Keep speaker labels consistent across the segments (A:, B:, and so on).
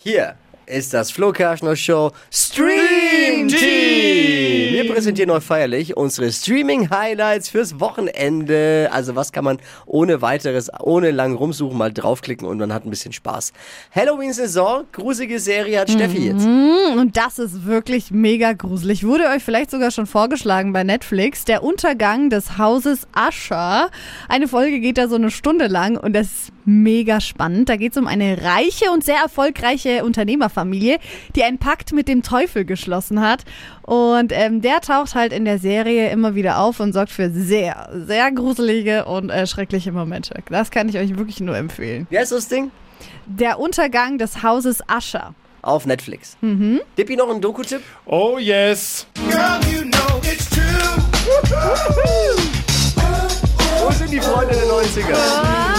A: Hier ist das Flo Kerschner Show. Stream Team. Wir präsentieren euch feierlich unsere Streaming Highlights fürs Wochenende. Also was kann man ohne weiteres, ohne lang rumsuchen, mal draufklicken und man hat ein bisschen Spaß. Halloween Saison, gruselige Serie hat Steffi jetzt.
B: Und das ist wirklich mega gruselig. Wurde euch vielleicht sogar schon vorgeschlagen bei Netflix. Der Untergang des Hauses Usher. Eine Folge geht da so eine Stunde lang und das ist mega spannend. Da geht es um eine reiche und sehr erfolgreiche Unternehmerfamilie, die einen Pakt mit dem Teufel geschlossen hat. Und ähm, der taucht halt in der Serie immer wieder auf und sorgt für sehr, sehr gruselige und äh, schreckliche Momente. Das kann ich euch wirklich nur empfehlen.
A: Wie heißt das Ding?
B: Der Untergang des Hauses Usher.
A: Auf Netflix. Mhm. Dippi noch einen Doku-Tipp?
C: Oh yes.
D: Girl, you know it's true.
A: Wo sind die Freunde der 90er?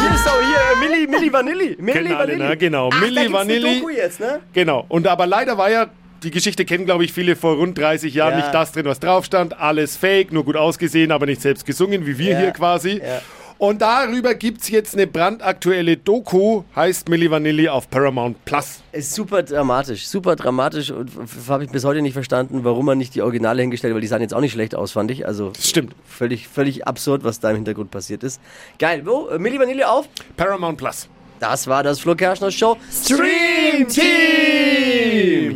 A: Hier ist auch hier äh, Milli, Milli Vanilli. Milli
C: alle, ne? Genau.
A: Ach, da
C: Milli
A: gibt's eine
C: Vanilli.
A: Doku jetzt, ne?
C: Genau. Und aber leider war ja, die Geschichte kennen, glaube ich, viele vor rund 30 Jahren
A: Ja.
C: nicht das drin, was drauf stand. Alles fake, nur gut ausgesehen, aber nicht selbst gesungen, wie wir
A: Ja.
C: hier quasi.
A: Ja.
C: Und darüber gibt es jetzt eine brandaktuelle Doku, heißt Milli Vanilli auf Paramount Plus.
A: Ist super dramatisch, super dramatisch und habe ich bis heute nicht verstanden, warum man nicht die Originale hingestellt hat, weil die sahen jetzt auch nicht schlecht aus, fand ich. Also
C: Das stimmt.
A: völlig, völlig absurd, was da im Hintergrund passiert ist. Geil, wo? Äh, Milli Vanilli auf?
C: Paramount Plus.
A: Das war das Flo Kerschner Show Stream Team.